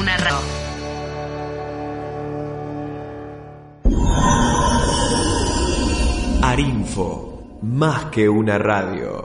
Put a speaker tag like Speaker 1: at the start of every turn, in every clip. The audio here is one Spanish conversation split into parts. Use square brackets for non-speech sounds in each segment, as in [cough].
Speaker 1: radio.
Speaker 2: Arinfo, más que una radio.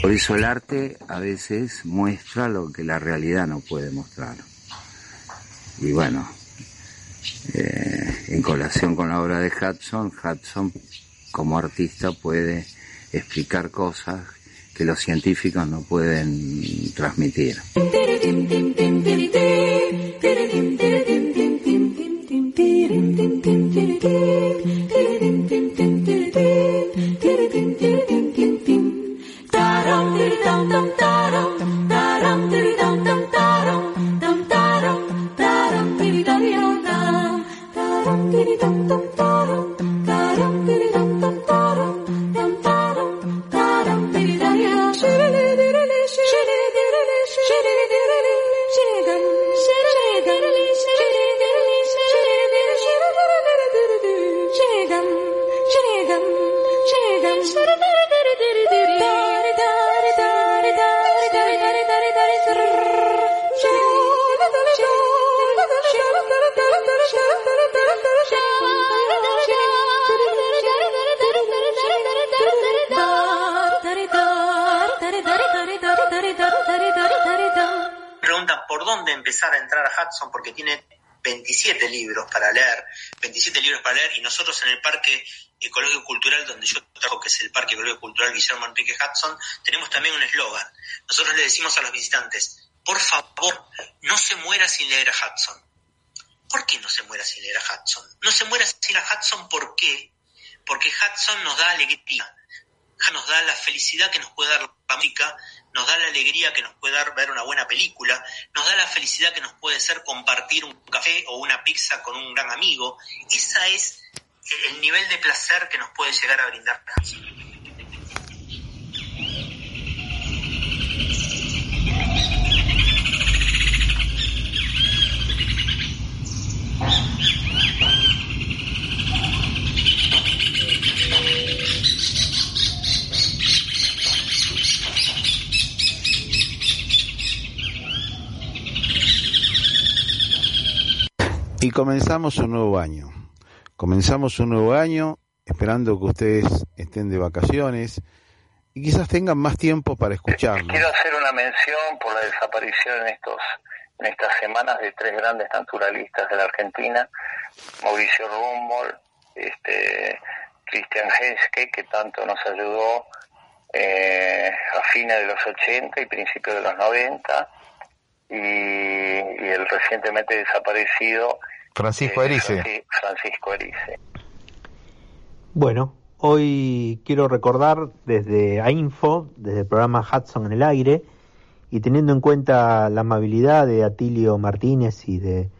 Speaker 3: Por eso el arte a veces muestra lo que la realidad no puede mostrar. Y bueno, eh, en colación con la obra de Hudson, Hudson como artista puede explicar cosas que los científicos no pueden transmitir.
Speaker 4: Empezar a entrar a Hudson porque tiene 27 libros para leer, 27 libros para leer y nosotros en el Parque Ecológico Cultural donde yo trabajo, que es el Parque Ecológico Cultural Guillermo Enrique Hudson, tenemos también un eslogan. Nosotros le decimos a los visitantes, por favor, no se muera sin leer a Hudson. ¿Por qué no se muera sin leer a Hudson? No se muera sin a Hudson, ¿por qué? Porque Hudson nos da alegría, nos da la felicidad que nos puede dar la música, nos da la alegría que nos puede dar ver una buena película, nos da la felicidad que nos puede ser compartir un café o una pizza con un gran amigo. Esa es el- el nivel de placer que nos puede llegar a brindar.
Speaker 5: Y comenzamos un nuevo año. Comenzamos un nuevo año esperando que ustedes estén de vacaciones y quizás tengan más tiempo para escucharnos.
Speaker 6: Quiero hacer una mención por la desaparición en estos en estas semanas de tres grandes naturalistas de la Argentina, Mauricio Rumbold, este, Christian Henske, que tanto nos ayudó eh, a fines de los 80 y principios de los 90, y, y el recientemente desaparecido
Speaker 5: Francisco
Speaker 6: eh,
Speaker 5: Erice.
Speaker 6: Franci- Francisco Erice.
Speaker 7: Bueno, hoy quiero recordar desde AINFO, desde el programa Hudson en el aire, y teniendo en cuenta la amabilidad de Atilio Martínez y de,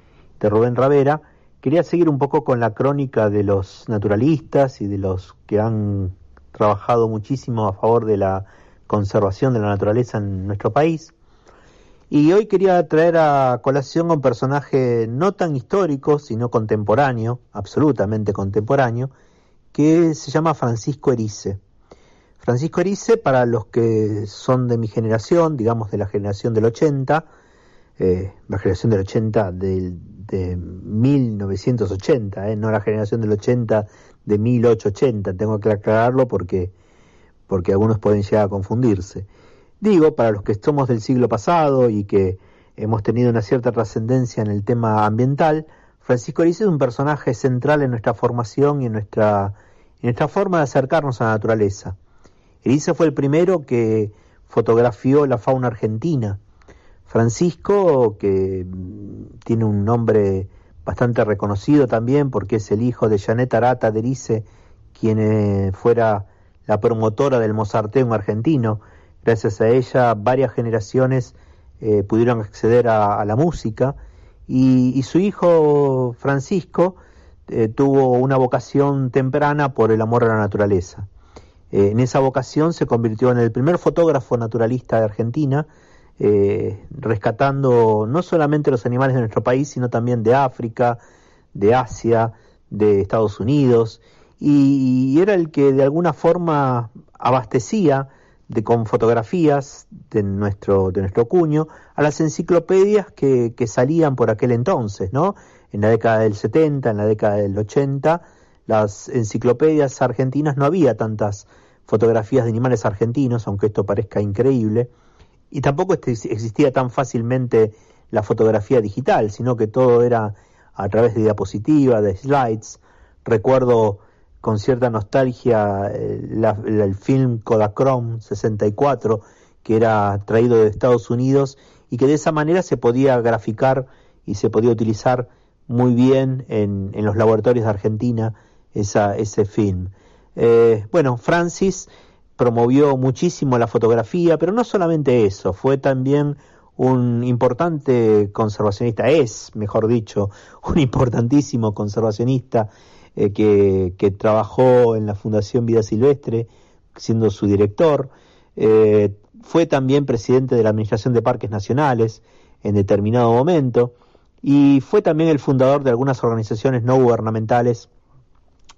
Speaker 7: de Rubén Ravera, quería seguir un poco con la crónica de los naturalistas y de los que han trabajado muchísimo a favor de la conservación de la naturaleza en nuestro país. Y hoy quería traer a colación a un personaje no tan histórico, sino contemporáneo, absolutamente contemporáneo, que se llama Francisco Erice. Francisco Erice, para los que son de mi generación, digamos de la generación del 80, eh, la generación del 80 del, de 1980, eh, no la generación del 80 de 1880, tengo que aclararlo porque, porque algunos pueden llegar a confundirse. Digo, para los que somos del siglo pasado y que hemos tenido una cierta trascendencia en el tema ambiental, Francisco Erice es un personaje central en nuestra formación y en nuestra, en nuestra forma de acercarnos a la naturaleza. Erice fue el primero que fotografió la fauna argentina. Francisco, que mm, tiene un nombre bastante reconocido también porque es el hijo de Janet Arata de Erice, quien eh, fuera la promotora del mozarteo argentino. Gracias a ella, varias generaciones eh, pudieron acceder a, la música y, su hijo Francisco eh, tuvo una vocación temprana por el amor a la naturaleza. Eh, en esa vocación se convirtió en el primer fotógrafo naturalista de Argentina, rescatando no solamente los animales de nuestro país, sino también de África, de Asia, de Estados Unidos, y era el que de alguna forma abastecía de, con fotografías de nuestro, de nuestro cuño a las enciclopedias que, que, salían por aquel entonces, ¿no? En la década del 70, en la década del 80, las enciclopedias argentinas no había tantas fotografías de animales argentinos, aunque esto parezca increíble, y tampoco existía tan fácilmente la fotografía digital, sino que todo era a través de diapositivas, de slides. Recuerdo con cierta nostalgia la, el film Kodachrome 64 que era traído de Estados Unidos y que de esa manera se podía graficar y se podía utilizar muy bien en, en los laboratorios de Argentina esa, ese film. Eh, bueno, Francis promovió muchísimo la fotografía, pero no solamente eso, fue también un importante conservacionista, es, mejor dicho, [laughs] un importantísimo conservacionista eh, que, trabajó en la Fundación Vida Silvestre, siendo su director. Eh, fue también presidente de la Administración de Parques Nacionales en determinado momento y fue también el fundador de algunas organizaciones no gubernamentales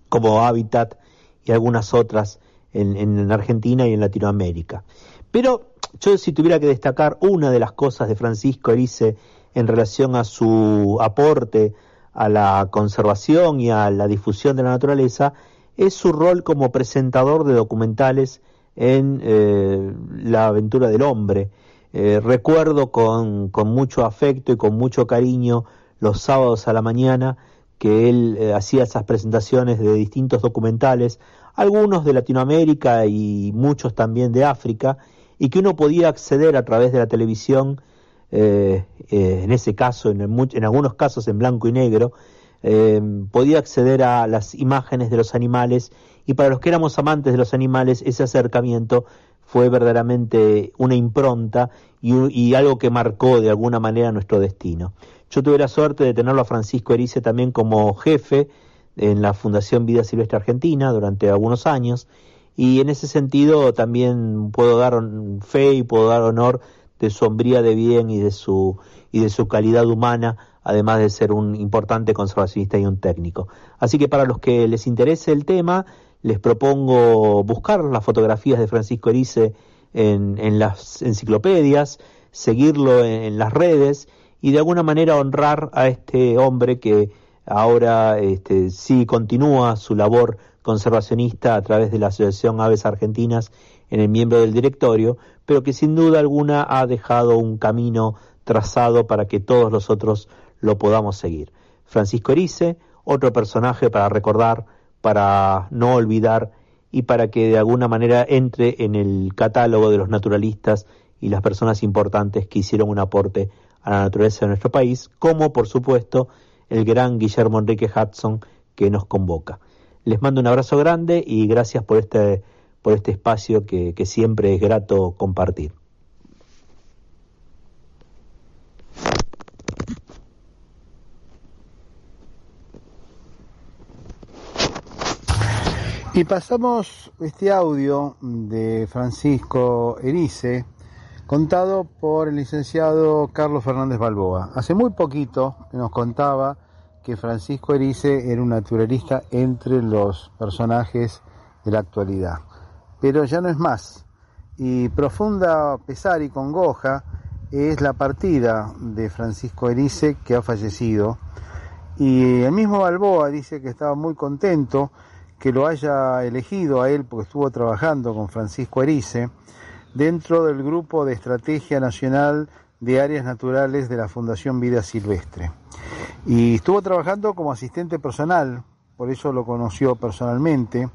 Speaker 7: como Habitat y algunas otras en, en Argentina y en Latinoamérica. Pero yo si tuviera que destacar una de las cosas de Francisco Erice en relación a su aporte a la conservación y a la difusión de la naturaleza es su rol como presentador de documentales en eh, la aventura del hombre. Eh, recuerdo con, con, mucho afecto y con mucho cariño los sábados a la mañana que él eh, hacía esas presentaciones de distintos documentales, algunos de Latinoamérica y muchos también de África, y que uno podía acceder a través de la televisión, eh, eh, en ese caso, en, algunos casos en blanco y negro, eh, podía acceder a las imágenes de los animales y para los que éramos amantes de los animales ese acercamiento fue verdaderamente una impronta y, y algo que marcó de alguna manera nuestro destino. Yo tuve la suerte de tenerlo a Francisco Erice también como jefe en la Fundación Vida Silvestre Argentina durante algunos años y en ese sentido también puedo dar fe y puedo dar honor de su hombría de bien y de su y de su calidad humana, además de ser un importante conservacionista y un técnico. Así que para los que les interese el tema, les propongo buscar las fotografías de Francisco Erice en, en las enciclopedias, seguirlo en, en, las redes y de alguna manera honrar a este hombre que ahora este, sí continúa su labor conservacionista a través de la Asociación Aves Argentinas en el miembro del directorio, pero que sin duda alguna ha dejado un camino trazado para que todos nosotros lo podamos seguir. Francisco Erice, otro personaje para recordar, para no olvidar y para que de alguna manera entre en el catálogo de los naturalistas y las personas importantes que hicieron un aporte a la naturaleza de nuestro país, como por supuesto el gran Guillermo Enrique Hudson que nos convoca. Les mando un abrazo grande y gracias por este, por este espacio que, siempre es grato compartir.
Speaker 5: Y pasamos este audio de Francisco Erice, contado por el licenciado Carlos Fernández Balboa. Hace muy poquito nos contaba que Francisco Erice era un naturalista entre los personajes de la actualidad. Pero ya no es más. Y profunda pesar y congoja es la partida de Francisco Erice que ha fallecido. Y el mismo Balboa dice que estaba muy contento que lo haya elegido a él porque estuvo trabajando con Francisco Erice dentro del grupo de Estrategia Nacional de Áreas Naturales de la Fundación Vida Silvestre. Y estuvo trabajando como asistente personal, por eso lo conoció personalmente.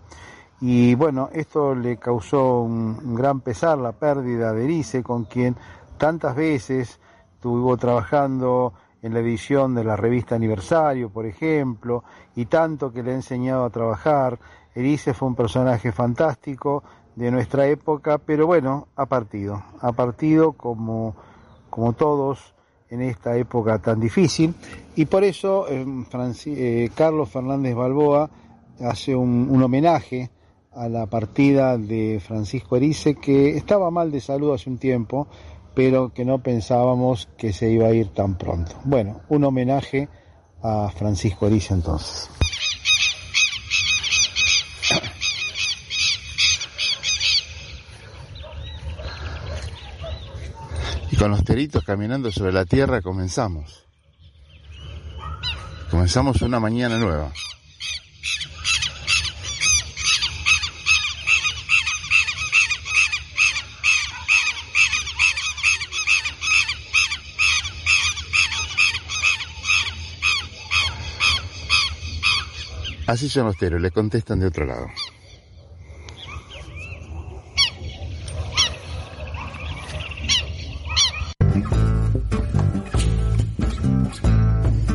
Speaker 5: Y bueno, esto le causó un, gran pesar, la pérdida de Erice, con quien tantas veces estuvo trabajando en la edición de la revista Aniversario, por ejemplo, y tanto que le ha enseñado a trabajar. Erice fue un personaje fantástico de nuestra época, pero bueno, ha partido, ha partido como, como todos en esta época tan difícil, y por eso eh, eh, Carlos Fernández Balboa hace un homenaje a la partida de Francisco Erice, que estaba mal de salud hace un tiempo, pero que no pensábamos que se iba a ir tan pronto. Bueno, un homenaje a Francisco Erice entonces. Y con los teritos caminando sobre la tierra comenzamos. Comenzamos una mañana nueva. Así son los teros, le contestan de otro lado.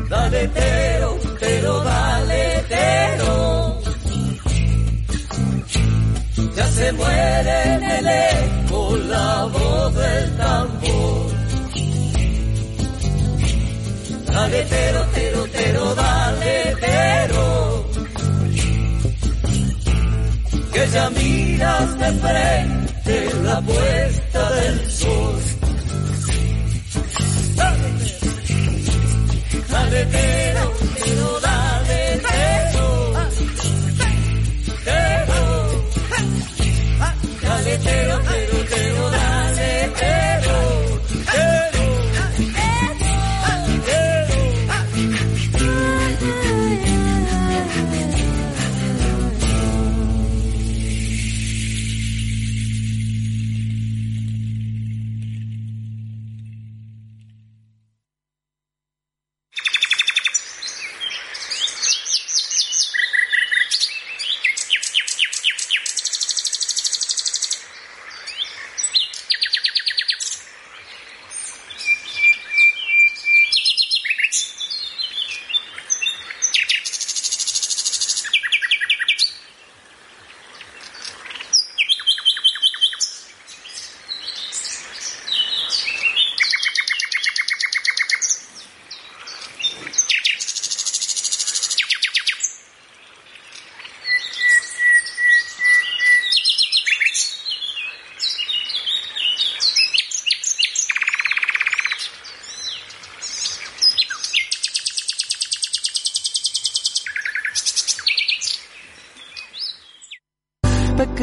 Speaker 8: Dale tero, tero, dale tero. Ya se muere en el eco la voz del tambor. Dale tero, tero, tero, dale miras de frente la puesta del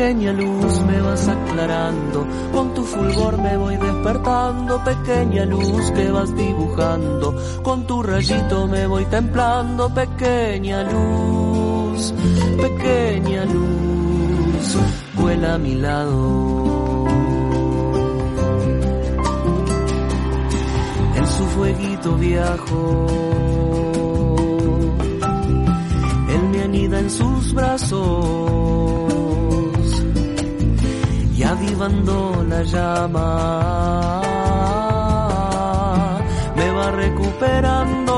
Speaker 8: Pequeña luz me vas aclarando, con tu fulgor me voy despertando, pequeña luz que vas dibujando, con tu rayito me voy templando, pequeña luz, pequeña luz, vuela a mi lado. En su fueguito viajo, él me anida en sus brazos avivando la llama, me va recuperando.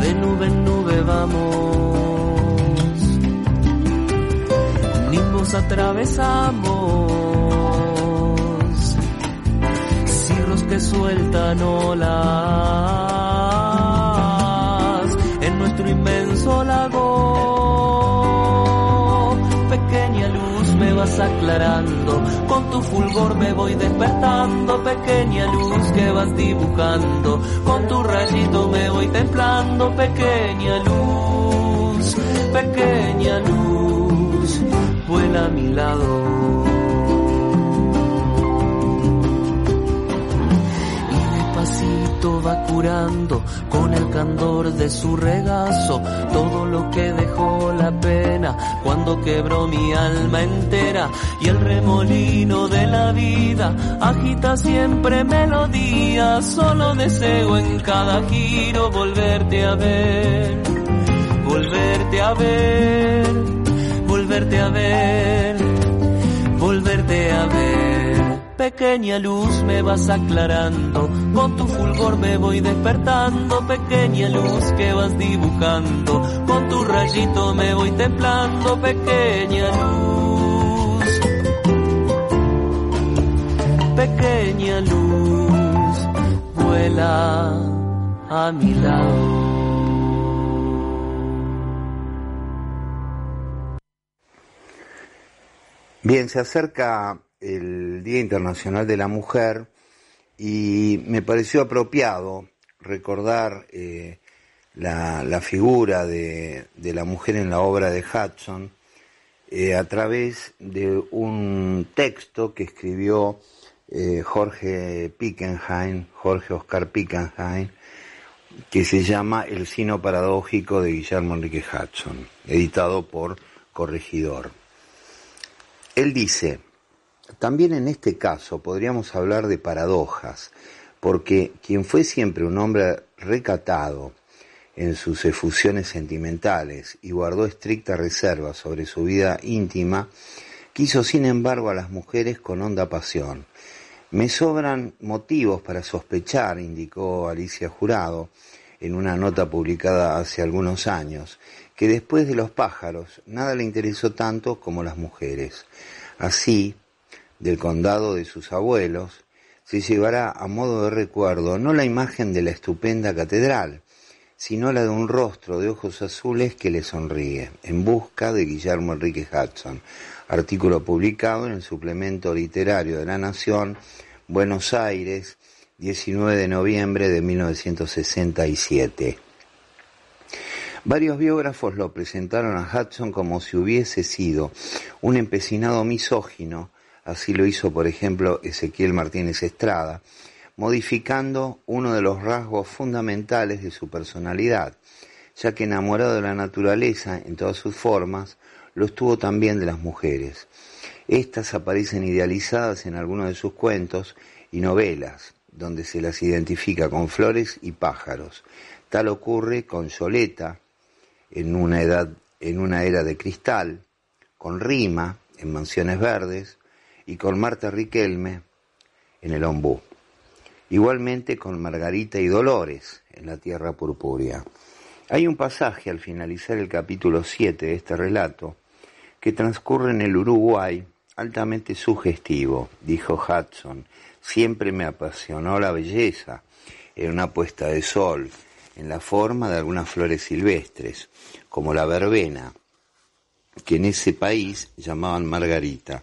Speaker 8: De nube en nube vamos, nimbos atravesamos, cirros que sueltan olas en nuestro inmenso lago. Aclarando, con tu fulgor me voy despertando, pequeña luz que vas dibujando, con tu rayito me voy templando, pequeña luz, pequeña luz, vuela a mi lado. Va curando con el candor de su regazo. Todo lo que dejó la pena cuando quebró mi alma entera. Y el remolino de la vida agita siempre melodía. Solo deseo en cada giro volverte a ver volverte a ver volverte a ver Pequeña luz me vas aclarando, con tu fulgor me voy despertando, pequeña luz que vas dibujando, con tu rayito me voy templando, pequeña luz. Pequeña luz, vuela a mi lado.
Speaker 9: Bien, se acerca el Día Internacional de la Mujer y me pareció apropiado recordar eh, la, figura de, de, la mujer en la obra de Hudson eh, a través de un texto que escribió eh, Jorge Pickenheim, Jorge Oscar Pickenheim, que se llama El sino paradójico de Guillermo Enrique Hudson, editado por Corregidor. Él dice, también en este caso podríamos hablar de paradojas, porque quien fue siempre un hombre recatado en sus efusiones sentimentales y guardó estricta reserva sobre su vida íntima, quiso sin embargo a las mujeres con honda pasión. Me sobran motivos para sospechar, indicó Alicia Jurado en una nota publicada hace algunos años, que después de los pájaros nada le interesó tanto como las mujeres. Así, del condado de sus abuelos, se llevará a modo de recuerdo no la imagen de la estupenda catedral, sino la de un rostro de ojos azules que le sonríe, en busca de Guillermo Enrique Hudson, artículo publicado en el suplemento literario de la Nación, Buenos Aires, 19 de noviembre de 1967. Varios biógrafos lo presentaron a Hudson como si hubiese sido un empecinado misógino, así lo hizo por ejemplo Ezequiel Martínez Estrada, modificando uno de los rasgos fundamentales de su personalidad, ya que enamorado de la naturaleza en todas sus formas, lo estuvo también de las mujeres. Estas aparecen idealizadas en algunos de sus cuentos y novelas, donde se las identifica con flores y pájaros. Tal ocurre con Yoleta en una edad en una era de cristal, con Rima en Mansiones Verdes y con Marta Riquelme en El Ombú. Igualmente con Margarita y Dolores en La Tierra Purpúrea. Hay un pasaje al finalizar el capítulo 7 de este relato que transcurre en el Uruguay altamente sugestivo, dijo Hudson. Siempre me apasionó la belleza en una puesta de sol, en la forma de algunas flores silvestres, como la verbena, que en ese país llamaban margarita,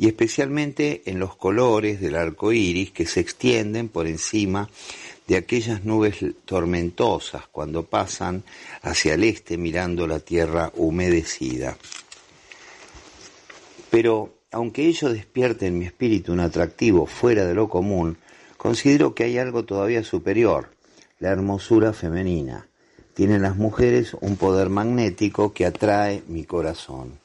Speaker 9: y especialmente en los colores del arco iris que se extienden por encima de aquellas nubes tormentosas cuando pasan hacia el este mirando la tierra humedecida. Pero aunque ello despierte en mi espíritu un atractivo fuera de lo común, considero que hay algo todavía superior, la hermosura femenina. Tienen las mujeres un poder magnético que atrae mi corazón.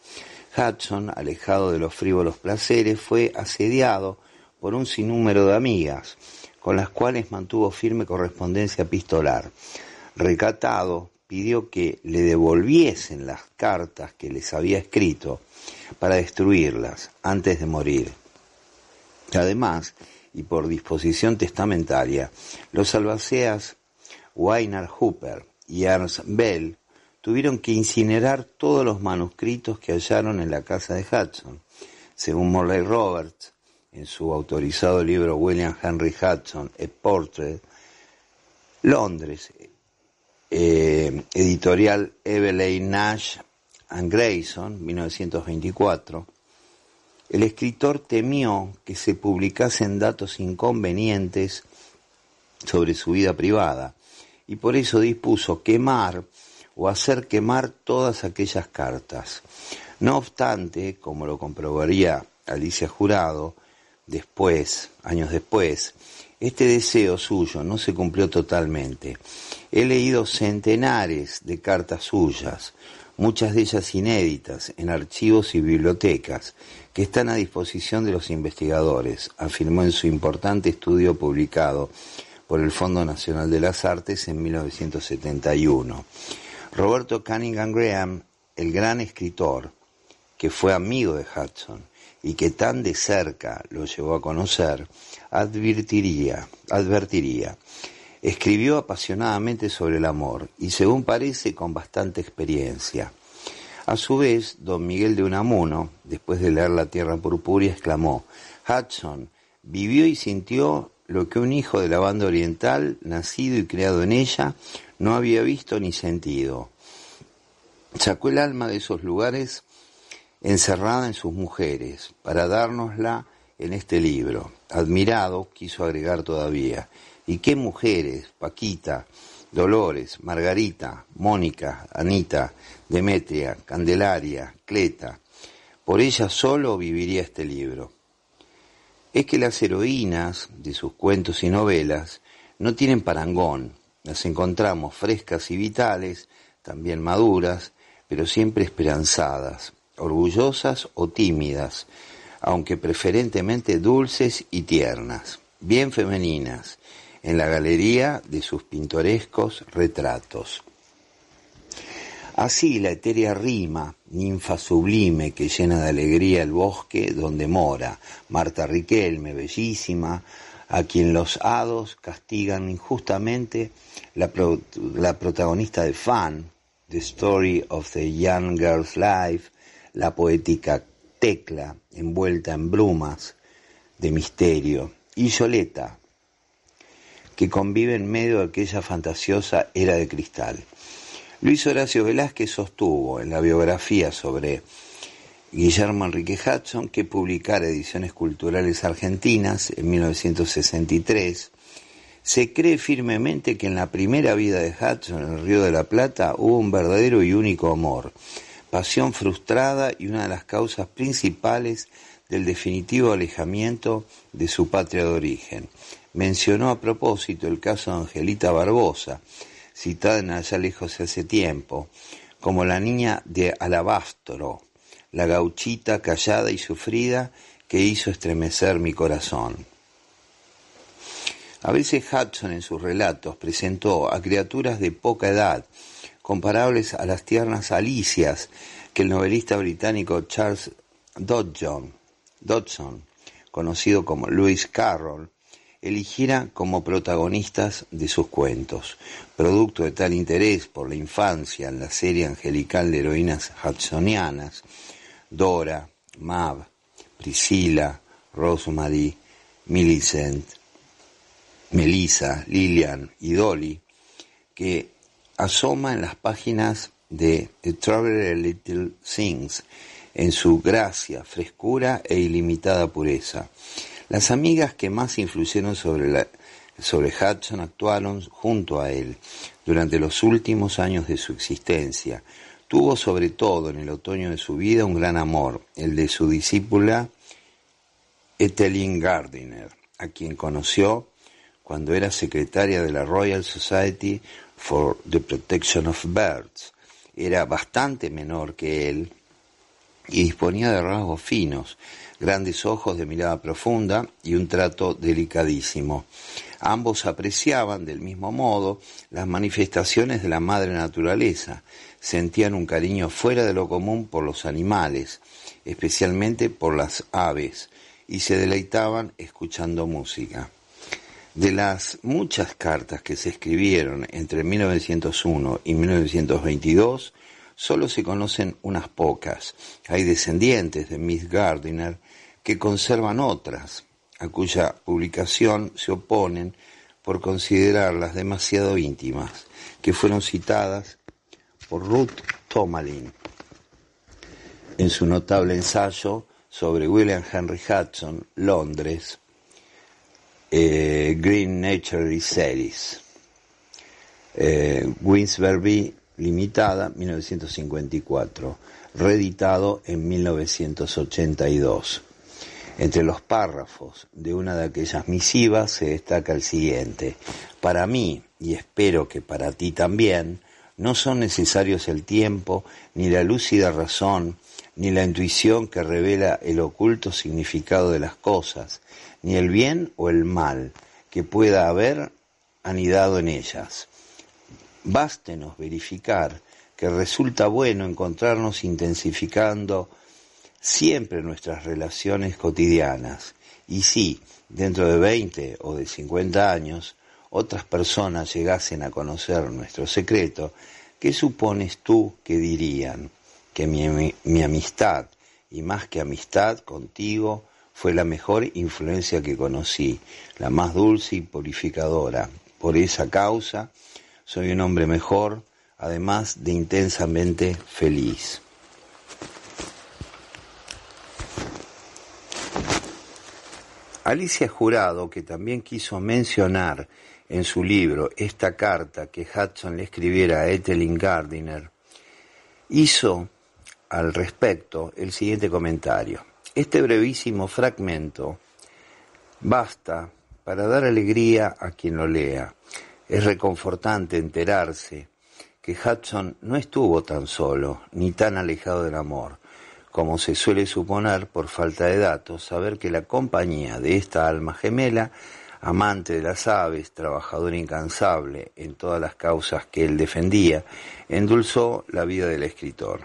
Speaker 9: Hudson, alejado de los frívolos placeres, fue asediado por un sinnúmero de amigas, con las cuales mantuvo firme correspondencia epistolar. Recatado, pidió que le devolviesen las cartas que les había escrito para destruirlas antes de morir. Además, y por disposición testamentaria, los albaceas Weinar Hooper y Ernst Bell tuvieron que incinerar todos los manuscritos que hallaron en la casa de Hudson. Según Morley Roberts, en su autorizado libro William Henry Hudson, A Portrait, Londres, eh, editorial Evelyn Nash and Grayson, 1924, el escritor temió que se publicasen datos inconvenientes sobre su vida privada y por eso dispuso quemar o hacer quemar todas aquellas cartas. No obstante, como lo comprobaría Alicia Jurado, después, años después, este deseo suyo no se cumplió totalmente. He leído centenares de cartas suyas, muchas de ellas inéditas, en archivos y bibliotecas, que están a disposición de los investigadores, afirmó en su importante estudio publicado por el Fondo Nacional de las Artes en 1971. Roberto Cunningham Graham, el gran escritor, que fue amigo de Hudson y que tan de cerca lo llevó a conocer, advertiría, advertiría. Escribió apasionadamente sobre el amor y según parece con bastante experiencia. A su vez, don Miguel de Unamuno, después de leer La Tierra Purpúrea, exclamó, Hudson vivió y sintió lo que un hijo de la banda oriental, nacido y creado en ella, no había visto ni sentido. Sacó el alma de esos lugares encerrada en sus mujeres para dárnosla en este libro. Admirado, quiso agregar todavía. ¿Y qué mujeres? Paquita, Dolores, Margarita, Mónica, Anita, Demetria, Candelaria, Cleta. Por ella solo viviría este libro. Es que las heroínas de sus cuentos y novelas no tienen parangón. Las encontramos frescas y vitales, también maduras, pero siempre esperanzadas, orgullosas o tímidas, aunque preferentemente dulces y tiernas, bien femeninas, en la galería de sus pintorescos retratos. Así la etérea rima, ninfa sublime que llena de alegría el bosque donde mora, Marta Riquelme, bellísima, a quien los hados castigan injustamente, la, la protagonista de Fan, The Story of the Young Girl's Life, la poética Tecla, envuelta en brumas de misterio, y Yoleta, que convive en medio de aquella fantasiosa era de cristal. Luis Horacio Velázquez sostuvo en la biografía sobre Guillermo Enrique Hudson que publicara Ediciones Culturales Argentinas en 1963 se cree firmemente que en la primera vida de Hudson en el Río de la Plata hubo un verdadero y único amor, pasión frustrada y una de las causas principales del definitivo alejamiento de su patria de origen. Mencionó a propósito el caso de Angelita Barbosa, citada en Allá lejos hace tiempo, como la niña de Alabastro, la gauchita callada y sufrida que hizo estremecer mi corazón. A veces Hudson en sus relatos presentó a criaturas de poca edad, comparables a las tiernas alicias que el novelista británico Charles Dodson, Dodson conocido como Lewis Carroll, eligiera como protagonistas de sus cuentos. Producto de tal interés por la infancia en la serie angelical de heroínas hudsonianas, Dora, Mab, Priscilla, Rosemary, Millicent, Melissa, Lillian y Dolly, que asoma en las páginas de The Traveler Little Things, en su gracia, frescura e ilimitada pureza. Las amigas que más influyeron sobre, la, sobre Hudson actuaron junto a él durante los últimos años de su existencia. Tuvo sobre todo en el otoño de su vida un gran amor, el de su discípula Etheline Gardiner, a quien conoció cuando era secretaria de la Royal Society for the Protection of Birds. Era bastante menor que él y disponía de rasgos finos, grandes ojos de mirada profunda y un trato delicadísimo. Ambos apreciaban del mismo modo las manifestaciones de la madre naturaleza, sentían un cariño fuera de lo común por los animales, especialmente por las aves, y se deleitaban escuchando música. De las muchas cartas que se escribieron entre 1901 y 1922, solo se conocen unas pocas. Hay descendientes de Miss Gardiner que conservan otras, a cuya publicación se oponen por considerarlas demasiado íntimas, que fueron citadas por Ruth Tomalin en su notable ensayo sobre William Henry Hudson, Londres, eh, Green Nature Series, eh, Limitada, 1954, reeditado en 1982. Entre los párrafos de una de aquellas misivas se destaca el siguiente. Para mí, y espero que para ti también, no son necesarios el tiempo, ni la lúcida razón, ni la intuición que revela el oculto significado de las cosas, ni el bien o el mal que pueda haber anidado en ellas. Bástenos verificar que resulta bueno encontrarnos intensificando siempre nuestras relaciones cotidianas. Y si, dentro de 20 o de 50 años, otras personas llegasen a conocer nuestro secreto, ¿qué supones tú que dirían? Que mi, mi amistad, y más que amistad contigo, fue la mejor influencia que conocí, la más dulce y purificadora. Por esa causa, soy un hombre mejor, además de intensamente feliz. Alicia Jurado, que también quiso mencionar en su libro esta carta que Hudson le escribiera a Ethelyn Gardiner, hizo al respecto el siguiente comentario. Este brevísimo fragmento basta para dar alegría a quien lo lea. Es reconfortante enterarse que Hudson no estuvo tan solo ni tan alejado del amor como se suele suponer por falta de datos, saber que la compañía de esta alma gemela, amante de las aves, trabajador incansable en todas las causas que él defendía, endulzó la vida del escritor.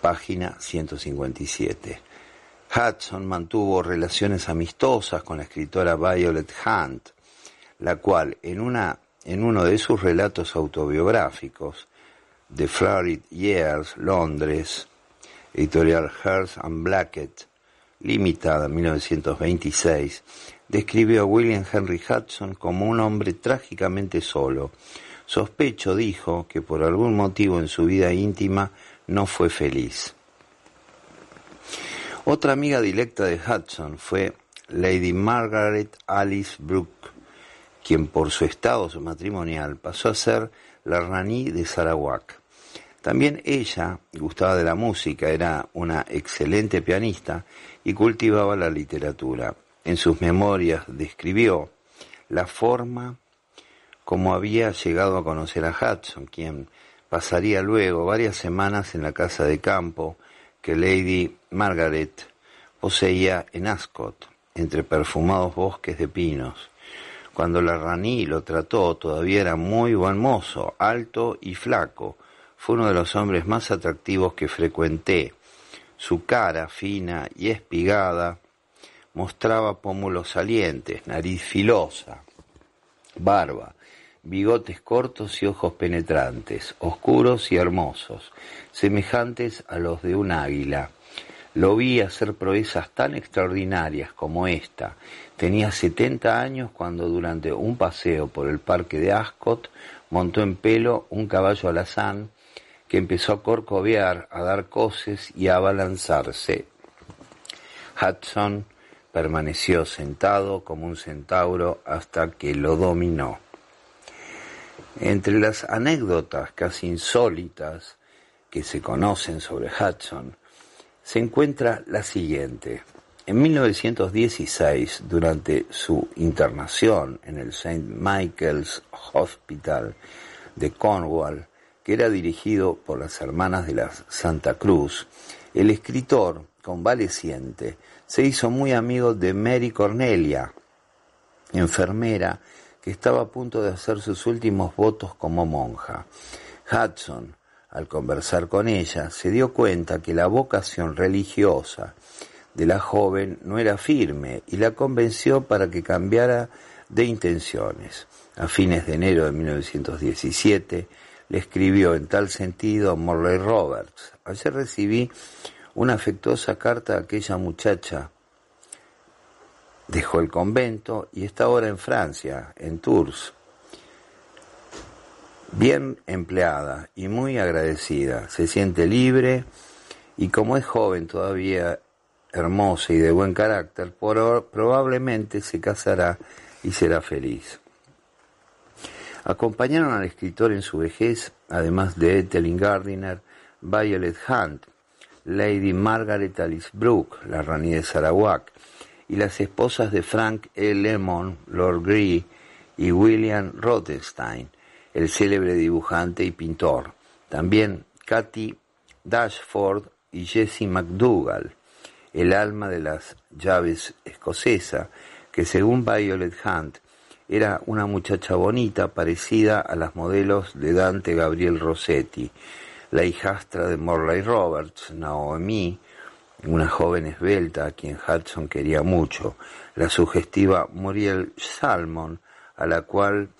Speaker 9: Página 157. Hudson mantuvo relaciones amistosas con la escritora Violet Hunt, la cual en, una, en uno de sus relatos autobiográficos The Florid Years, Londres, editorial Hearst and Blackett, limitada 1926, describió a William Henry Hudson como un hombre trágicamente solo. Sospecho, dijo, que por algún motivo en su vida íntima no fue feliz. Otra amiga directa de Hudson fue Lady Margaret Alice Brooke, quien por su estado matrimonial pasó a ser la Rani de Sarawak. También ella gustaba de la música, era una excelente pianista y cultivaba la literatura. En sus memorias describió la forma como había llegado a conocer a Hudson, quien pasaría luego varias semanas en la casa de campo que Lady Margaret poseía en Ascot, entre perfumados bosques de pinos. Cuando la raní lo trató, todavía era muy buen mozo, alto y flaco, fue uno de los hombres más atractivos que frecuenté. Su cara fina y espigada mostraba pómulos salientes, nariz filosa, barba, bigotes cortos y ojos penetrantes, oscuros y hermosos, semejantes a los de un águila. Lo vi hacer proezas tan extraordinarias como esta. Tenía setenta años cuando durante un paseo por el parque de Ascot montó en pelo un caballo alazán que empezó a corcovear, a dar coces y a abalanzarse. Hudson permaneció sentado como un centauro hasta que lo dominó. Entre las anécdotas casi insólitas que se conocen sobre Hudson, se encuentra la siguiente. En 1916, durante su internación en el St. Michael's Hospital de Cornwall, que era dirigido por las hermanas de la Santa Cruz, el escritor convaleciente se hizo muy amigo de Mary Cornelia, enfermera que estaba a punto de hacer sus últimos votos como monja. Hudson, al conversar con ella, se dio cuenta que la vocación religiosa de la joven no era firme y la convenció para que cambiara de intenciones. A fines de enero de 1917 escribió en tal sentido a Morley Roberts. Ayer recibí una afectuosa carta a aquella muchacha. Dejó el convento y está ahora en Francia, en Tours. Bien empleada y muy agradecida. Se siente libre y como es joven todavía hermosa y de buen carácter, probablemente se casará y será feliz. Acompañaron al escritor en su vejez, además de Ethelyn Gardiner, Violet Hunt, Lady Margaret Alice Brooke, la ranía de Sarawak, y las esposas de Frank E. Lemon, Lord Grey y William Rothenstein, el célebre dibujante y pintor. También Cathy Dashford y Jessie McDougall, el alma de las llaves escocesa, que según Violet Hunt era una muchacha bonita parecida a las modelos de Dante Gabriel Rossetti, la hijastra de Morley Roberts, Naomi, una joven esbelta a quien Hudson quería mucho, la sugestiva Muriel Salmon, a la cual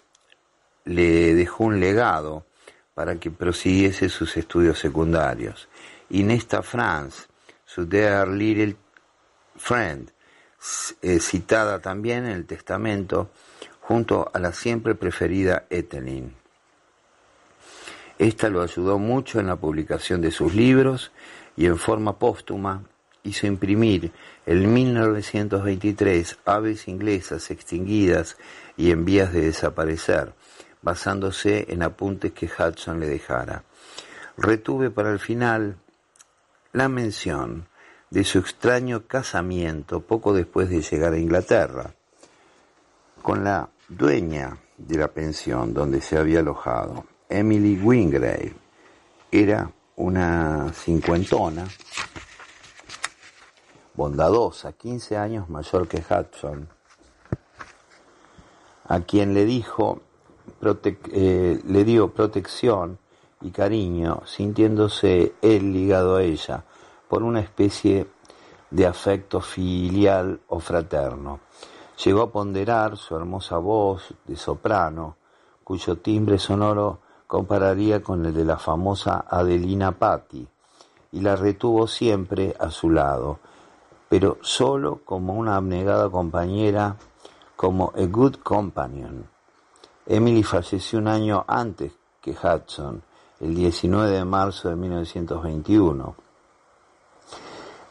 Speaker 9: le dejó un legado para que prosiguiese sus estudios secundarios. Inesta France, su Dear Little Friend, eh, citada también en el testamento junto a la siempre preferida Ethelyn. Esta lo ayudó mucho en la publicación de sus libros y en forma póstuma hizo imprimir en 1923 Aves inglesas extinguidas y en vías de desaparecer, basándose en apuntes que Hudson le dejara. Retuve para el final la mención de su extraño casamiento poco después de llegar a Inglaterra, con la dueña de la pensión donde se había alojado, Emily Wingrave, era una cincuentona, bondadosa, 15 años mayor que Hudson, a quien le dijo, eh, le dio protección y cariño, sintiéndose él ligado a ella por una especie de afecto filial o fraterno. Llegó a ponderar su hermosa voz de soprano, cuyo timbre sonoro compararía con el de la famosa Adelina Patti, y la retuvo siempre a su lado, pero solo como una abnegada compañera, como a good companion. Emily falleció un año antes que Hudson, el 19 de marzo de 1921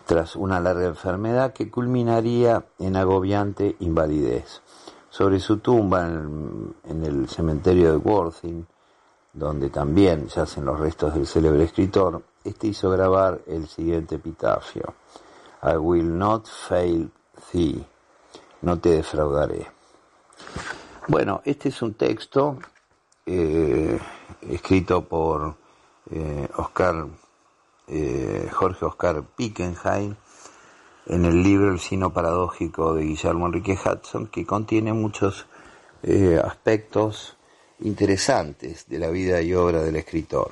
Speaker 9: tras una larga enfermedad que culminaría en agobiante invalidez. Sobre su tumba en el, cementerio de Worthing, donde también yacen los restos del célebre escritor, este hizo grabar el siguiente epitafio. I will not fail thee, no te defraudaré. Bueno, este es un texto eh, escrito por eh, Oscar eh, Jorge Oscar Pickenheim en el libro El sino paradójico de Guillermo Enrique Hudson, que contiene muchos eh, aspectos interesantes de la vida y obra del escritor.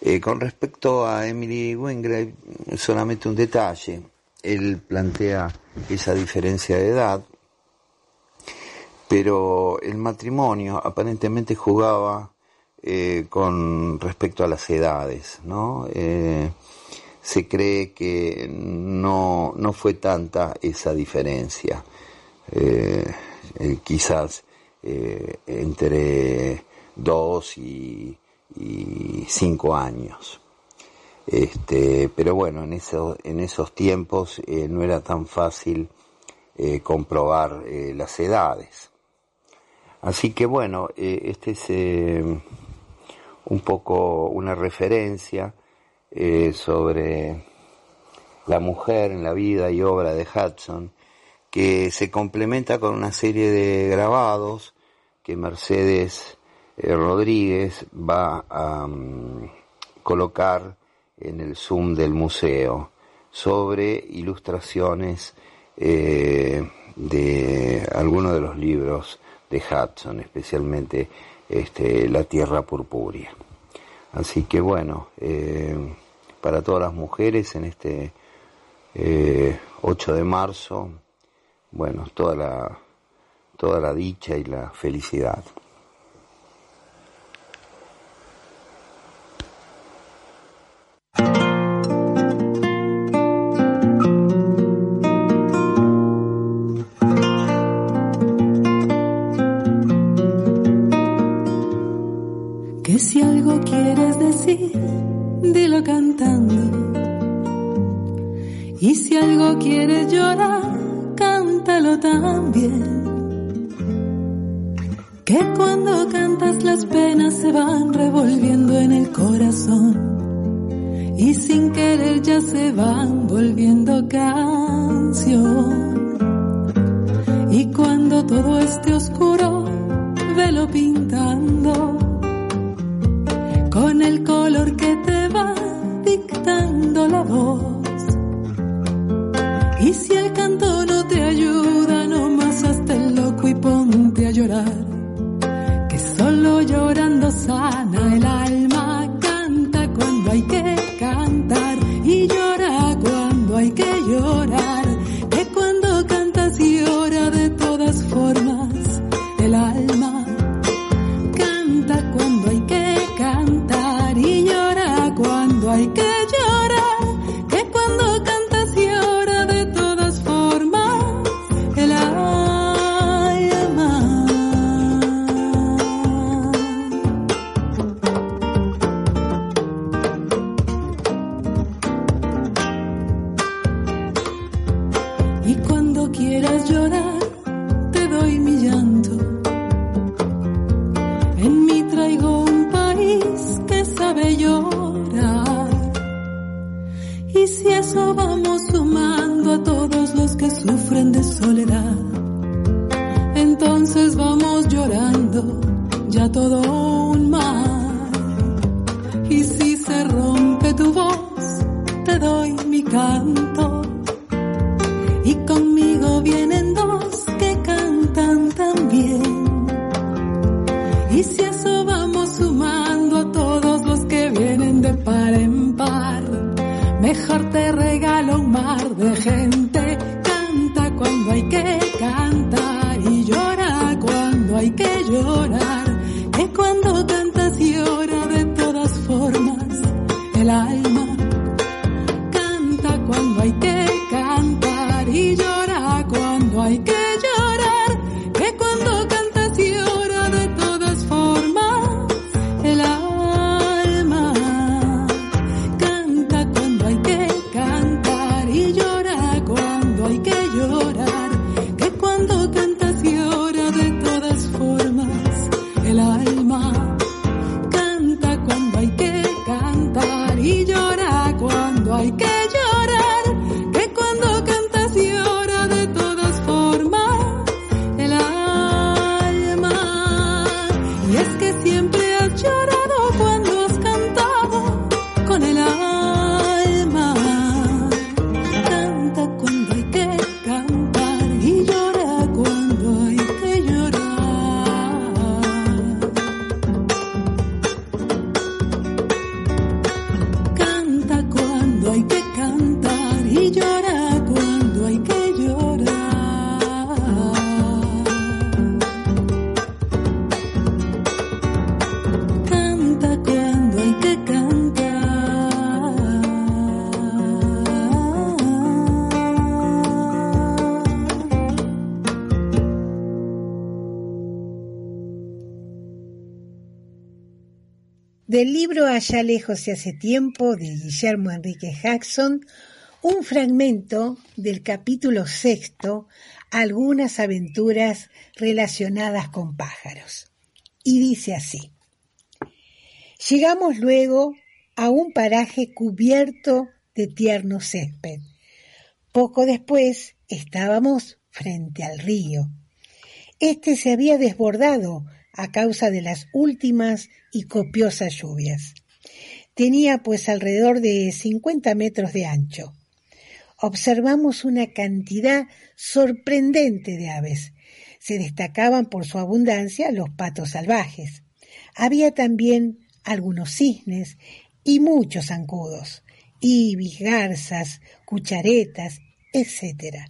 Speaker 9: Eh, con respecto a Emily Wingrave, solamente un detalle. Él plantea esa diferencia de edad, pero el matrimonio aparentemente jugaba eh, con respecto a las edades, ¿no? Eh, se cree que no, no, fue tanta esa diferencia, eh, quizás entre dos y, cinco años. Este, pero bueno, en, eso, en esos tiempos no era tan fácil comprobar las edades. Así que bueno, este es un poco una referencia eh, sobre la mujer en la vida y obra de Hudson, que se complementa con una serie de grabados que Mercedes eh, Rodríguez va a mm, colocar en el Zoom del museo sobre ilustraciones eh, de algunos de los libros de Hudson, especialmente este, la tierra purpúrea. Así que bueno, eh, para todas las mujeres en este 8 de marzo, bueno, toda la, toda la dicha y la felicidad.
Speaker 3: Algo quieres llorar, cántalo también. Que cuando cantas las penas se van revolviendo en el corazón y sin querer ya se van volviendo canción. Y cuando todo esté oscuro, velo pintando con el color que te va dictando la voz. verdad. Llorar. Y si eso vamos sumando a todos los que sufren de soledad, entonces vamos llorando ya todo un mar. Y si se rompe tu voz, te doy mi canto. Y conmigo vienen par en par, mejor te regalo un mar de gente. Canta cuando hay que cantar y llora cuando hay que llorar.
Speaker 2: Allá lejos y hace tiempo de Guillermo Enrique Jackson, un fragmento del capítulo sexto, algunas aventuras relacionadas con pájaros. Y dice así. Llegamos luego a un paraje cubierto de tierno césped. Poco después estábamos frente al río. Este se había desbordado a causa de las últimas y copiosas lluvias. Tenía pues alrededor de 50 metros de ancho. Observamos una cantidad sorprendente de aves. Se destacaban por su abundancia los patos salvajes. Había también algunos cisnes y muchos zancudos, ibis, garzas, cucharetas, etc.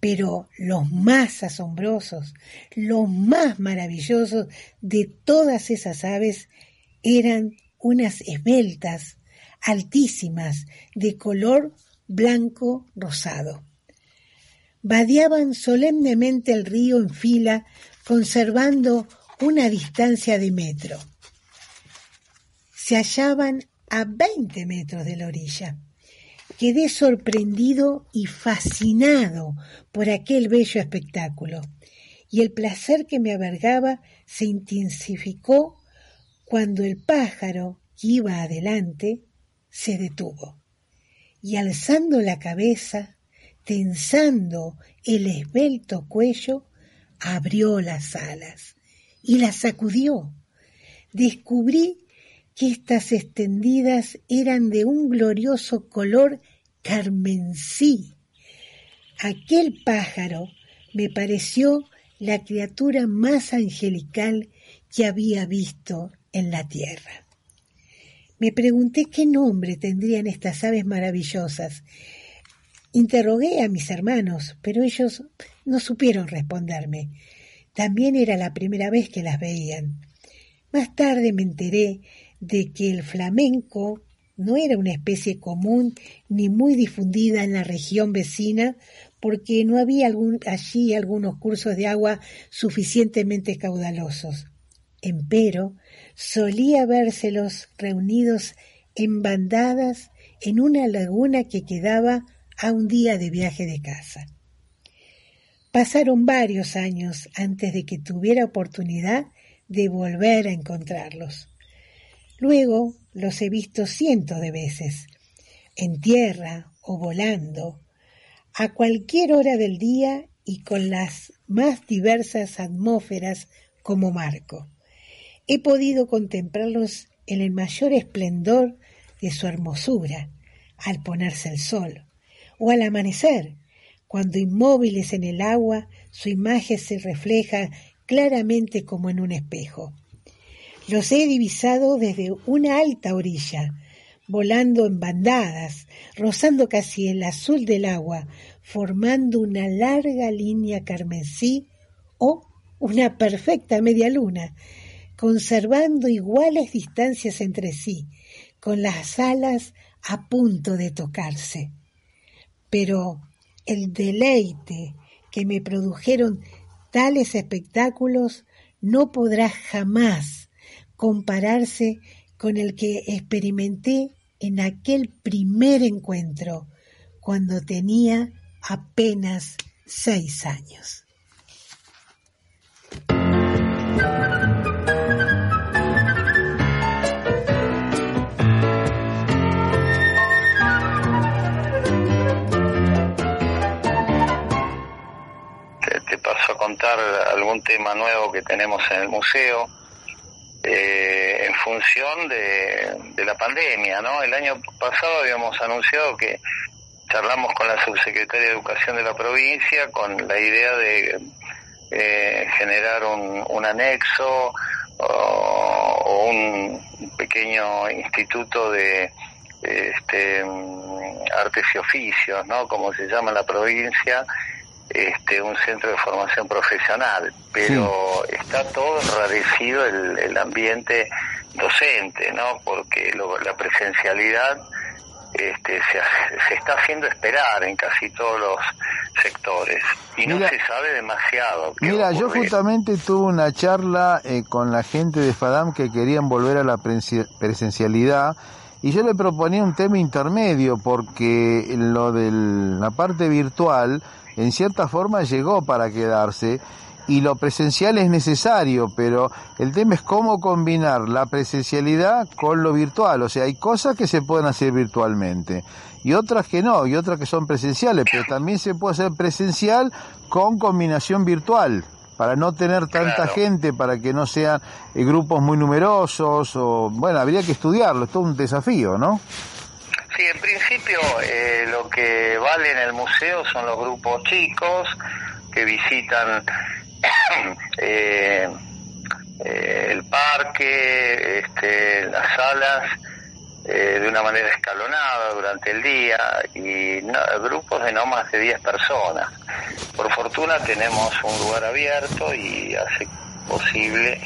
Speaker 2: Pero los más asombrosos, los más maravillosos de todas esas aves eran unas esbeltas, altísimas, de color blanco rosado. Vadeaban solemnemente el río en fila, conservando una distancia de metro. Se hallaban a 20 metros de la orilla. Quedé sorprendido y fascinado por aquel bello espectáculo, y el placer que me abargaba se intensificó cuando el pájaro iba adelante se detuvo, y alzando la cabeza, tensando el esbelto cuello, abrió las alas y las sacudió. Descubrí que estas extendidas eran de un glorioso color carmensí. Aquel pájaro me pareció la criatura más angelical que había visto en la tierra. Me pregunté qué nombre tendrían estas aves maravillosas. Interrogué a mis hermanos, pero ellos no supieron responderme. También era la primera vez que las veían. Más tarde me enteré de que el flamenco no era una especie común ni muy difundida en la región vecina porque no había allí algunos cursos de agua suficientemente caudalosos. Empero, solía vérselos reunidos en bandadas en una laguna que quedaba a un día de viaje de casa. Pasaron varios años antes de que tuviera oportunidad de volver a encontrarlos. Luego los he visto cientos de veces, en tierra o volando, a cualquier hora del día y con las más diversas atmósferas como marco. He podido contemplarlos en el mayor esplendor de su hermosura, al ponerse el sol, o al amanecer, cuando inmóviles en el agua su imagen se refleja claramente como en un espejo. Los he divisado desde una alta orilla, volando en bandadas, rozando casi el azul del agua, formando una larga línea carmesí o una perfecta media luna, conservando iguales distancias entre sí, con las alas a punto de tocarse. Pero el deleite que me produjeron tales espectáculos no podrá jamás compararse con el que experimenté en aquel primer encuentro, cuando tenía apenas seis años.
Speaker 6: Paso a contar algún tema nuevo que tenemos en el museo eh, en función de, la pandemia, ¿no? El año pasado habíamos anunciado que charlamos con la subsecretaria de Educación de la provincia con la idea de eh, generar un, anexo o, un pequeño instituto de este, artes y oficios, ¿no? Como se llama en la provincia, este, un centro de formación profesional, pero está todo enrarecido el, el, ambiente docente, ¿no? Porque la presencialidad este, se, está haciendo esperar en casi todos los sectores y no se sabe demasiado.
Speaker 5: Mira, yo justamente tuve una charla eh, con la gente de FADAM que querían volver a la presencialidad y yo le proponía un tema intermedio porque lo de la parte virtual en cierta forma llegó para quedarse y lo presencial es necesario, pero el tema es cómo combinar la presencialidad con lo virtual. O sea, hay cosas que se pueden hacer virtualmente y otras que no, y otras que son presenciales, pero también se puede hacer presencial con combinación virtual para no tener tanta gente, para que no sean eh, grupos muy numerosos, o bueno, habría que estudiarlo, es todo un desafío, ¿no?
Speaker 6: Sí, en principio eh, lo que vale en el museo son los grupos chicos que visitan [coughs] eh, eh, el parque, este, las salas, eh, de una manera escalonada durante el día y grupos de no más de 10 personas. Por fortuna tenemos un lugar abierto y hace posible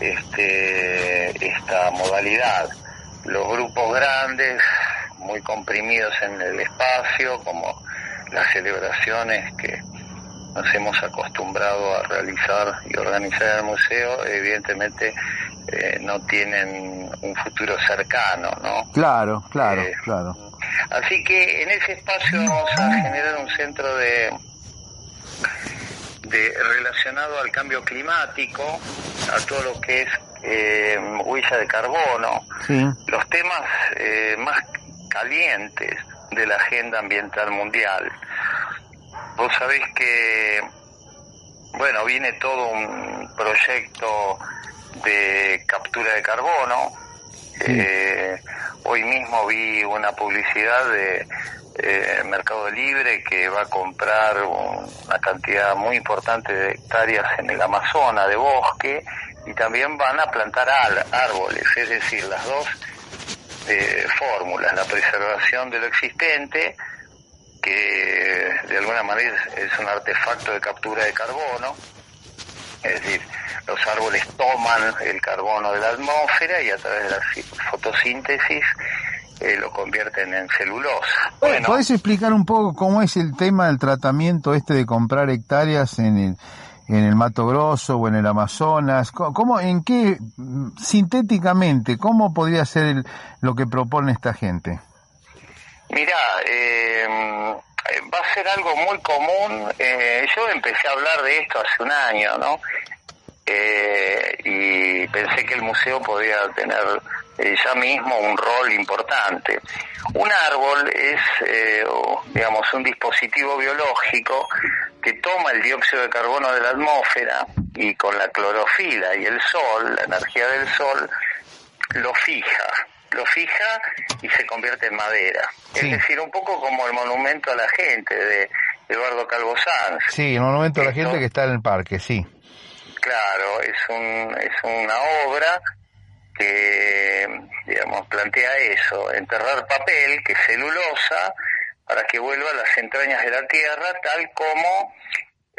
Speaker 6: este, esta modalidad. Los grupos grandes, muy comprimidos en el espacio, como las celebraciones que nos hemos acostumbrado a realizar y organizar en el museo, evidentemente eh, no tienen un futuro cercano, ¿no?
Speaker 5: Claro, claro, eh, claro.
Speaker 6: Así que en ese espacio vamos a generar un centro de, de relacionado al cambio climático, a todo lo que es eh, huella de carbono, los temas eh, más calientes de la agenda ambiental mundial. Vos sabés que, bueno, viene todo un proyecto de captura de carbono. Eh, hoy mismo vi una publicidad de eh, Mercado Libre que va a comprar una cantidad muy importante de hectáreas en el Amazonas de bosque y también van a plantar árboles, es decir, las dos eh, fórmulas, la preservación de lo existente, que de alguna manera es un artefacto de captura de carbono, es decir, los árboles toman el carbono de la atmósfera y a través de la fotosíntesis eh, lo convierten en celulosa.
Speaker 5: Bueno, ¿Podés explicar un poco cómo es el tema del tratamiento este de comprar hectáreas en el, en el Mato Grosso o en el Amazonas? ¿Cómo, en qué, sintéticamente, cómo podría ser lo que propone esta gente?
Speaker 6: Mira, eh, va a ser algo muy común. Eh, yo empecé a hablar de esto hace un año, ¿no? Eh, y pensé que el museo podía tener eh, ya mismo un rol importante. Un árbol es, eh, digamos, un dispositivo biológico que toma el dióxido de carbono de la atmósfera y con la clorofila y el sol, la energía del sol, lo fija, lo fija y se convierte en madera. Es decir, un poco como el monumento a la gente de Eduardo Calvo Sanz.
Speaker 5: Sí, el monumento a la gente que está en el parque, sí.
Speaker 6: Claro, es, un, es una obra que, digamos, plantea eso, enterrar papel, que es celulosa, para que vuelva a las entrañas de la tierra, tal como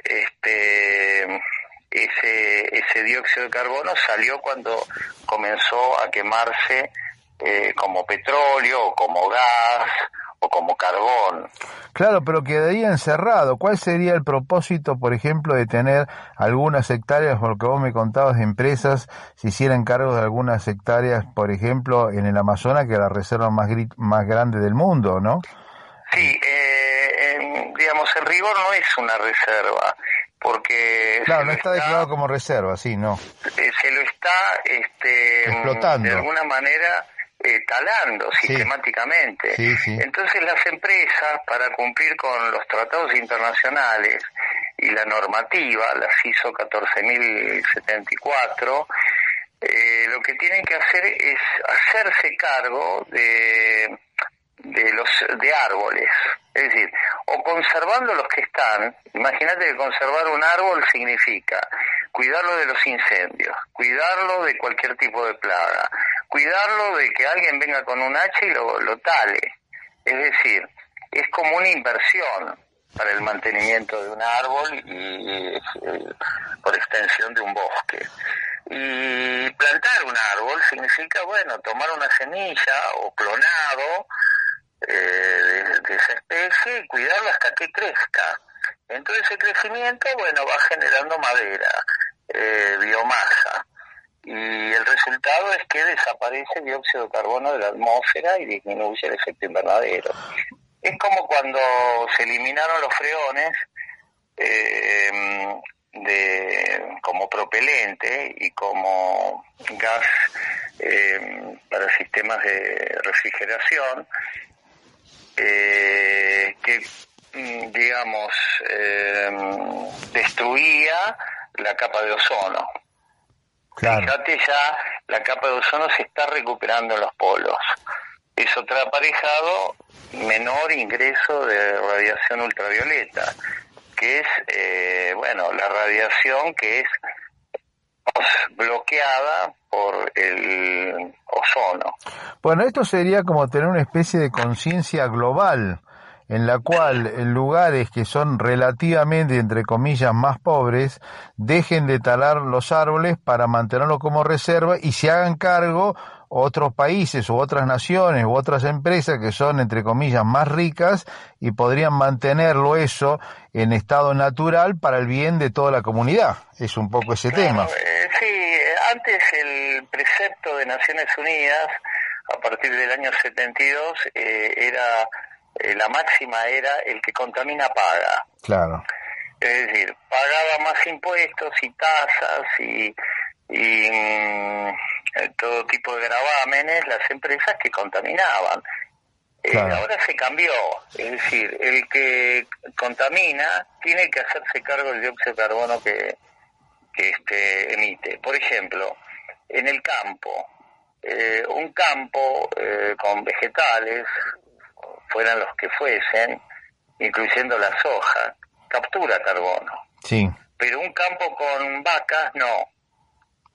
Speaker 6: este ese, ese dióxido de carbono salió cuando comenzó a quemarse eh, como petróleo o como gas o como carbón.
Speaker 5: Claro, pero quedaría encerrado. ¿Cuál sería el propósito, por ejemplo, de tener algunas hectáreas, porque vos me contabas de empresas, si hicieran cargo de algunas hectáreas, por ejemplo, en el Amazonas, que es la reserva más, más grande del mundo, ¿no?
Speaker 6: Sí, eh, digamos, el rigor no es una reserva, porque...
Speaker 5: Claro, no está, declarado como reserva, sí, no.
Speaker 6: Eh, se lo está este,
Speaker 5: explotando.
Speaker 6: De alguna manera eh, talando sistemáticamente. Entonces las empresas, para cumplir con los tratados internacionales y la normativa, la ISO 14074, eh, lo que tienen que hacer es hacerse cargo de, de los de árboles, es decir, o conservando los que están, imagínate que conservar un árbol significa cuidarlo de los incendios, cuidarlo de cualquier tipo de plaga, cuidarlo de que alguien venga con un hacha y lo, lo tale. Es decir, es como una inversión para el mantenimiento de un árbol y, eh, por extensión de un bosque. Y plantar un árbol significa, bueno, tomar una semilla o clonado eh, de, esa especie y cuidarlo hasta que crezca. Entonces ese crecimiento, bueno, va generando madera, eh, biomasa y el resultado es que desaparece el dióxido de carbono de la atmósfera y disminuye el efecto invernadero. Es como cuando se eliminaron los freones eh, de, como propelente y como gas eh, para sistemas de refrigeración, eh, que mm, digamos destruía la capa de ozono. Fíjate ya, la capa de ozono se está recuperando en los polos. Eso trae aparejado menor ingreso de radiación ultravioleta, que es, eh, bueno, la radiación que es bloqueada por el ozono.
Speaker 10: Bueno, esto sería como tener una especie de conciencia global en la cual lugares que son relativamente, entre comillas, más pobres, dejen de talar los árboles para mantenerlos como reserva y se hagan cargo otros países u otras naciones u otras empresas que son, entre comillas, más ricas y podrían mantenerlo eso en estado natural para el bien de toda la comunidad. Es un poco ese tema.
Speaker 6: Eh, sí, antes el precepto de Naciones Unidas, a partir del año 72, eh, era eh, la máxima era el que contamina paga.
Speaker 10: Claro.
Speaker 6: Es decir, pagaba más impuestos y tasas y, y mm, todo tipo de gravámenes las empresas que contaminaban. Eh, ahora se cambió, es decir, el que contamina tiene que hacerse cargo del dióxido de carbono que, que este, emite. Por ejemplo, en el campo, eh, un campo con vegetales, fueran los que fuesen, incluyendo la soja, captura carbono.
Speaker 10: Sí.
Speaker 6: Pero un campo con vacas no.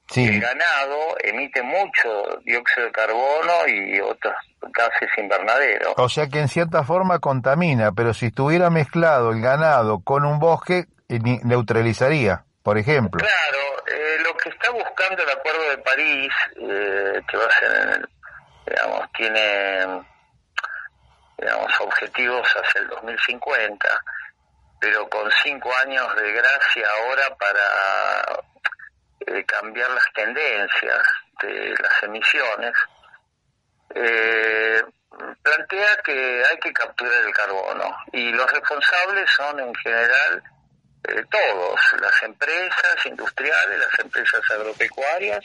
Speaker 6: Sí. El ganado emite mucho dióxido de carbono y otros gases invernaderos.
Speaker 10: O sea que en cierta forma contamina, pero si estuviera mezclado el ganado con un bosque, eh, neutralizaría, por ejemplo.
Speaker 6: Claro, eh, lo que está buscando el Acuerdo de París, eh, que va a ser, digamos, tiene digamos, objetivos hacia el 2050, pero con cinco años de gracia ahora para eh, cambiar las tendencias de las emisiones, eh, plantea que hay que capturar el carbono y los responsables son en general eh, todos, las empresas industriales, las empresas agropecuarias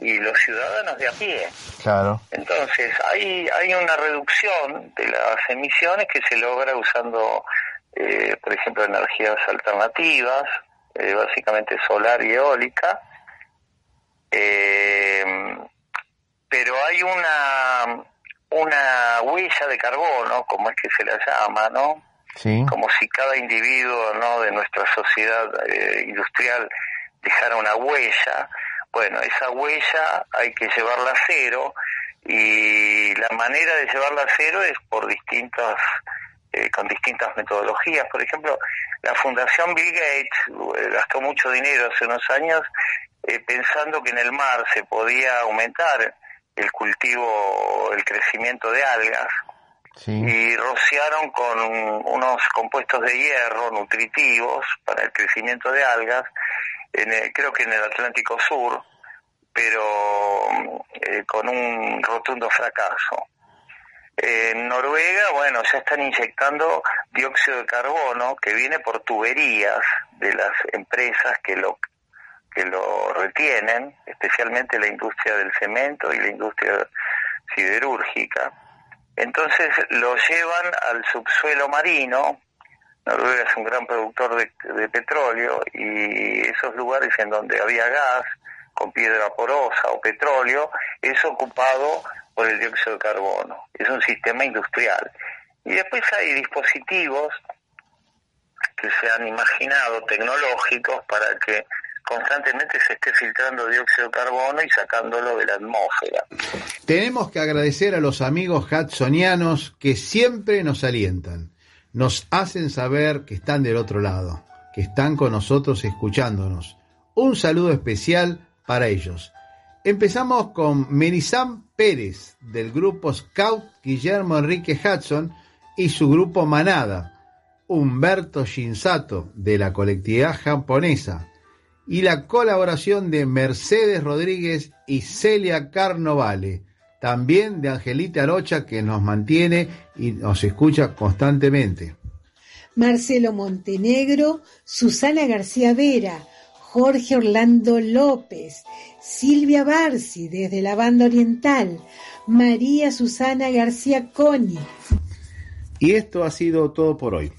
Speaker 6: y los ciudadanos de a pie.
Speaker 10: Claro.
Speaker 6: Entonces, hay, hay una reducción de las emisiones que se logra usando, eh, por ejemplo, energías alternativas, eh, básicamente solar y eólica, eh, pero hay una, una huella de carbono, como es que se la llama, ¿no?
Speaker 10: Sí.
Speaker 6: Como si cada individuo ¿no? de nuestra sociedad industrial dejara una huella, bueno, esa huella hay que llevarla a cero y la manera de llevarla a cero es por distintas, eh, con distintas metodologías. Por ejemplo, la Fundación Bill Gates eh, gastó mucho dinero hace unos años eh, pensando que en el mar se podía aumentar el cultivo, el crecimiento de algas. y rociaron con unos compuestos de hierro nutritivos para el crecimiento de algas creo que en el Atlántico Sur, pero eh, con un rotundo fracaso. En Noruega, bueno, ya están inyectando dióxido de carbono que viene por tuberías de las empresas que lo que lo retienen, especialmente la industria del cemento y la industria siderúrgica. Entonces lo llevan al subsuelo marino Noruega es un gran productor de, petróleo y esos lugares en donde había gas con piedra porosa o petróleo es ocupado por el dióxido de carbono. Es un sistema industrial. Y después hay dispositivos que se han imaginado tecnológicos para que constantemente se esté filtrando dióxido de carbono y sacándolo de la atmósfera.
Speaker 5: Tenemos que agradecer a los amigos hudsonianos que siempre nos alientan nos hacen saber que están del otro lado, que están con nosotros escuchándonos. Un saludo especial para ellos. Empezamos con Merizam Pérez del grupo Scout Guillermo Enrique Hudson y su grupo Manada, Humberto Shinsato de la colectividad japonesa y la colaboración de Mercedes Rodríguez y Celia Carnovale también de Angelita Arocha que nos mantiene y nos escucha constantemente.
Speaker 2: Marcelo Montenegro, Susana García Vera, Jorge Orlando López, Silvia Barsi desde la banda oriental, María Susana García Coni.
Speaker 5: Y esto ha sido todo por hoy.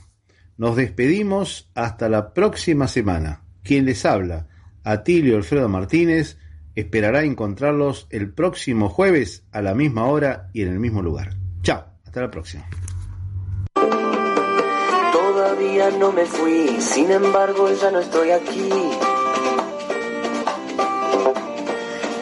Speaker 5: Nos despedimos hasta la próxima semana. Quien les habla, Atilio Alfredo Martínez, esperará encontrarlos el próximo jueves a la misma hora y en el mismo lugar. Chao, hasta la próxima.
Speaker 8: Todavía no me fui, sin embargo ya no estoy aquí.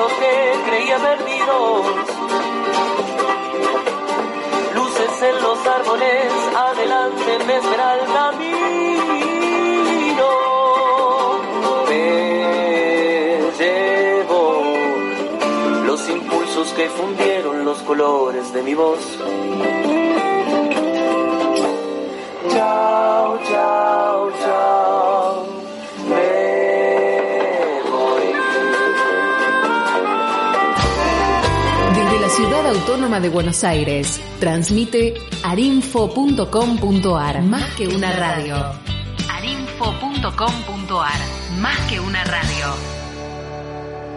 Speaker 8: pensamientos que creía perdidos. Luces en los árboles, adelante me espera el camino. Me llevo los impulsos que fundieron los colores de mi voz. Chao, chao.
Speaker 1: Autónoma de Buenos Aires, transmite arinfo.com.ar, más que una radio. arinfo.com.ar, más que una radio.